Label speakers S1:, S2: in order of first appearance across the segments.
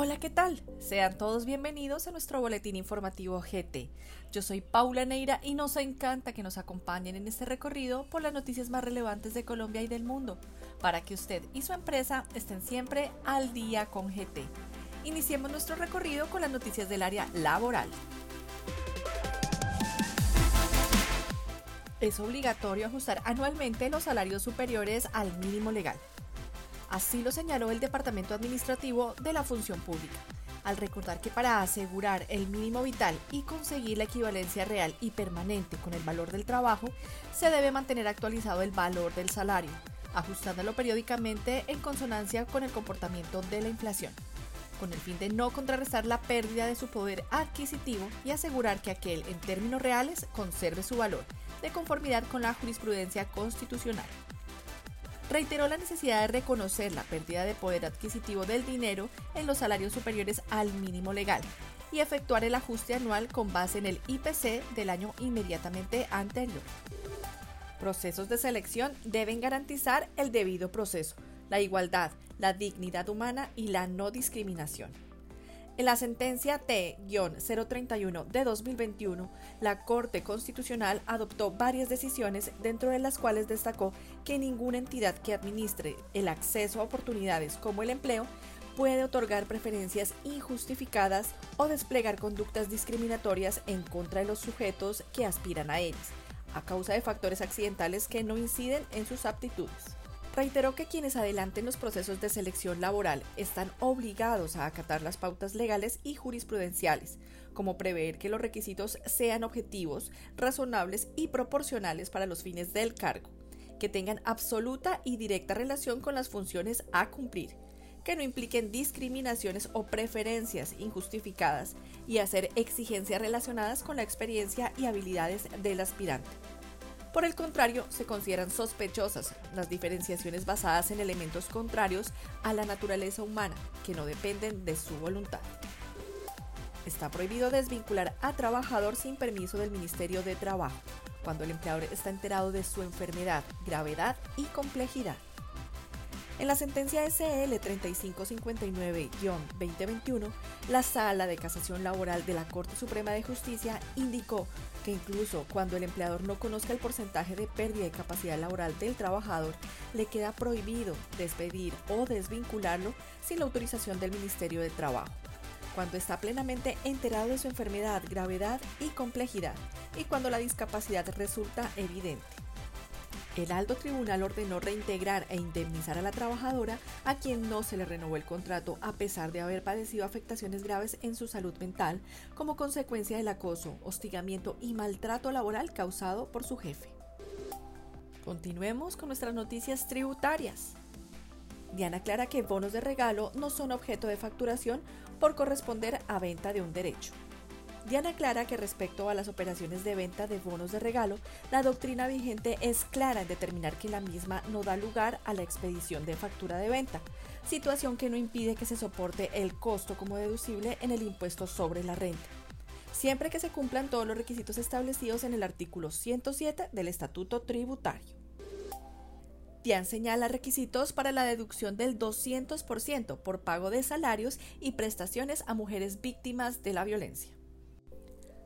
S1: Hola, ¿qué tal? Sean todos bienvenidos a nuestro boletín informativo GT. Yo soy Paula Neira y nos encanta que nos acompañen en este recorrido por las noticias más relevantes de Colombia y del mundo, para que usted y su empresa estén siempre al día con GT. Iniciemos nuestro recorrido con las noticias del área laboral. Es obligatorio ajustar anualmente los salarios superiores al mínimo legal. Así lo señaló el Departamento Administrativo de la Función Pública, al recordar que para asegurar el mínimo vital y conseguir la equivalencia real y permanente con el valor del trabajo, se debe mantener actualizado el valor del salario, ajustándolo periódicamente en consonancia con el comportamiento de la inflación, con el fin de no contrarrestar la pérdida de su poder adquisitivo y asegurar que aquel en términos reales conserve su valor, de conformidad con la jurisprudencia constitucional reiteró la necesidad de reconocer la pérdida de poder adquisitivo del dinero en los salarios superiores al mínimo legal y efectuar el ajuste anual con base en el IPC del año inmediatamente anterior. Procesos de selección deben garantizar el debido proceso, la igualdad, la dignidad humana y la no discriminación. En la sentencia T-031 de 2021, la Corte Constitucional adoptó varias decisiones, dentro de las cuales destacó que ninguna entidad que administre el acceso a oportunidades como el empleo puede otorgar preferencias injustificadas o desplegar conductas discriminatorias en contra de los sujetos que aspiran a ellas, a causa de factores accidentales que no inciden en sus aptitudes reiteró que quienes adelanten los procesos de selección laboral están obligados a acatar las pautas legales y jurisprudenciales, como prever que los requisitos sean objetivos, razonables y proporcionales para los fines del cargo, que tengan absoluta y directa relación con las funciones a cumplir, que no impliquen discriminaciones o preferencias injustificadas y hacer exigencias relacionadas con la experiencia y habilidades del aspirante por el contrario, se consideran sospechosas las diferenciaciones basadas en elementos contrarios a la naturaleza humana, que no dependen de su voluntad. Está prohibido desvincular a trabajador sin permiso del Ministerio de Trabajo, cuando el empleador está enterado de su enfermedad, gravedad y complejidad. En la sentencia SL 3559-2021, la Sala de Casación Laboral de la Corte Suprema de Justicia indicó que incluso cuando el empleador no conozca el porcentaje de pérdida de capacidad laboral del trabajador, le queda prohibido despedir o desvincularlo sin la autorización del Ministerio de Trabajo cuando está plenamente enterado de su enfermedad, gravedad y complejidad, y cuando la discapacidad resulta evidente. El alto tribunal ordenó reintegrar e indemnizar a la trabajadora a quien no se le renovó el contrato a pesar de haber padecido afectaciones graves en su salud mental como consecuencia del acoso, hostigamiento y maltrato laboral causado por su jefe. Continuemos con nuestras noticias tributarias. Diana aclara que bonos de regalo no son objeto de facturación por corresponder a venta de un derecho. Diana aclara que respecto a las operaciones de venta de bonos de regalo, la doctrina vigente es clara en determinar que la misma no da lugar a la expedición de factura de venta, situación que no impide que se soporte el costo como deducible en el impuesto sobre la renta siempre que se cumplan todos los requisitos establecidos en el artículo 107 del Estatuto Tributario. DIAN señala requisitos para la deducción del 200% por pago de salarios y prestaciones a mujeres víctimas de la violencia.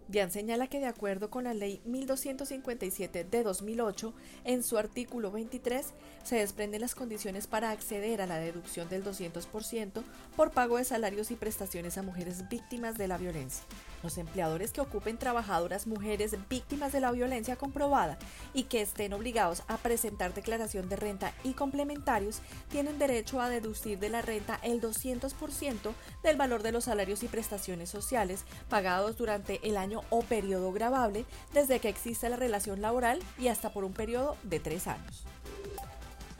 S1: DIAN señala que de acuerdo con la Ley 1257 de 2008, en su artículo 23 se desprenden las condiciones para acceder a la deducción del 200% por pago de salarios y prestaciones a mujeres víctimas de la violencia. Los empleadores que ocupen trabajadoras mujeres víctimas de la violencia comprobada y que estén obligados a presentar declaración de renta y complementarios tienen derecho a deducir de la renta el 200% del valor de los salarios y prestaciones sociales pagados durante el año o periodo grabable desde que existe la relación laboral y hasta por un periodo de tres años.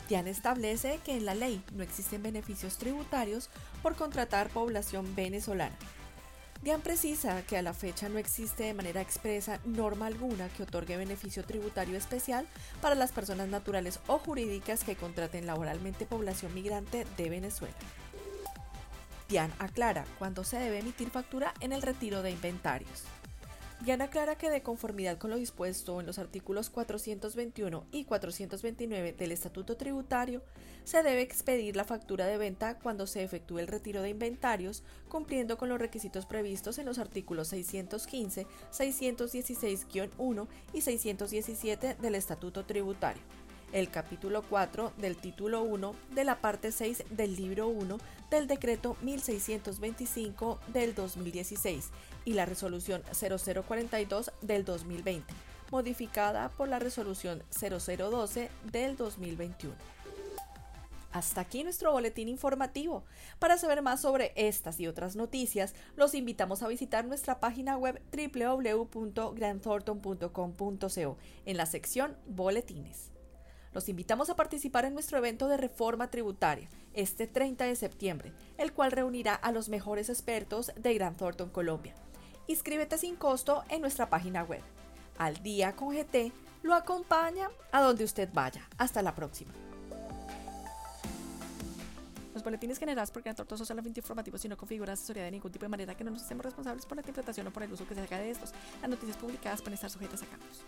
S1: Dian establece que en la ley no existen beneficios tributarios por contratar población venezolana. Dian precisa que a la fecha no existe de manera expresa norma alguna que otorgue beneficio tributario especial para las personas naturales o jurídicas que contraten laboralmente población migrante de Venezuela. Dian aclara cuándo se debe emitir factura en el retiro de inventarios. Diana aclara que de conformidad con lo dispuesto en los artículos 421 y 429 del Estatuto Tributario, se debe expedir la factura de venta cuando se efectúe el retiro de inventarios, cumpliendo con los requisitos previstos en los artículos 615, 616-1 y 617 del Estatuto Tributario el capítulo 4 del título 1 de la parte 6 del libro 1 del decreto 1625 del 2016 y la resolución 0042 del 2020, modificada por la resolución 0012 del 2021. Hasta aquí nuestro boletín informativo. Para saber más sobre estas y otras noticias, los invitamos a visitar nuestra página web www.grandthornton.com.co en la sección Boletines. Los invitamos a participar en nuestro evento de reforma tributaria este 30 de septiembre, el cual reunirá a los mejores expertos de Gran Thornton, Colombia. Inscríbete sin costo en nuestra página web. Al día con GT lo acompaña a donde usted vaya. Hasta la próxima. Los boletines generados por Gran Thornton son solamente informativos y no configuran asesoría de ningún tipo de manera que no nos hacemos responsables por la interpretación o por el uso que se haga de estos. Las noticias publicadas pueden estar sujetas a cambios.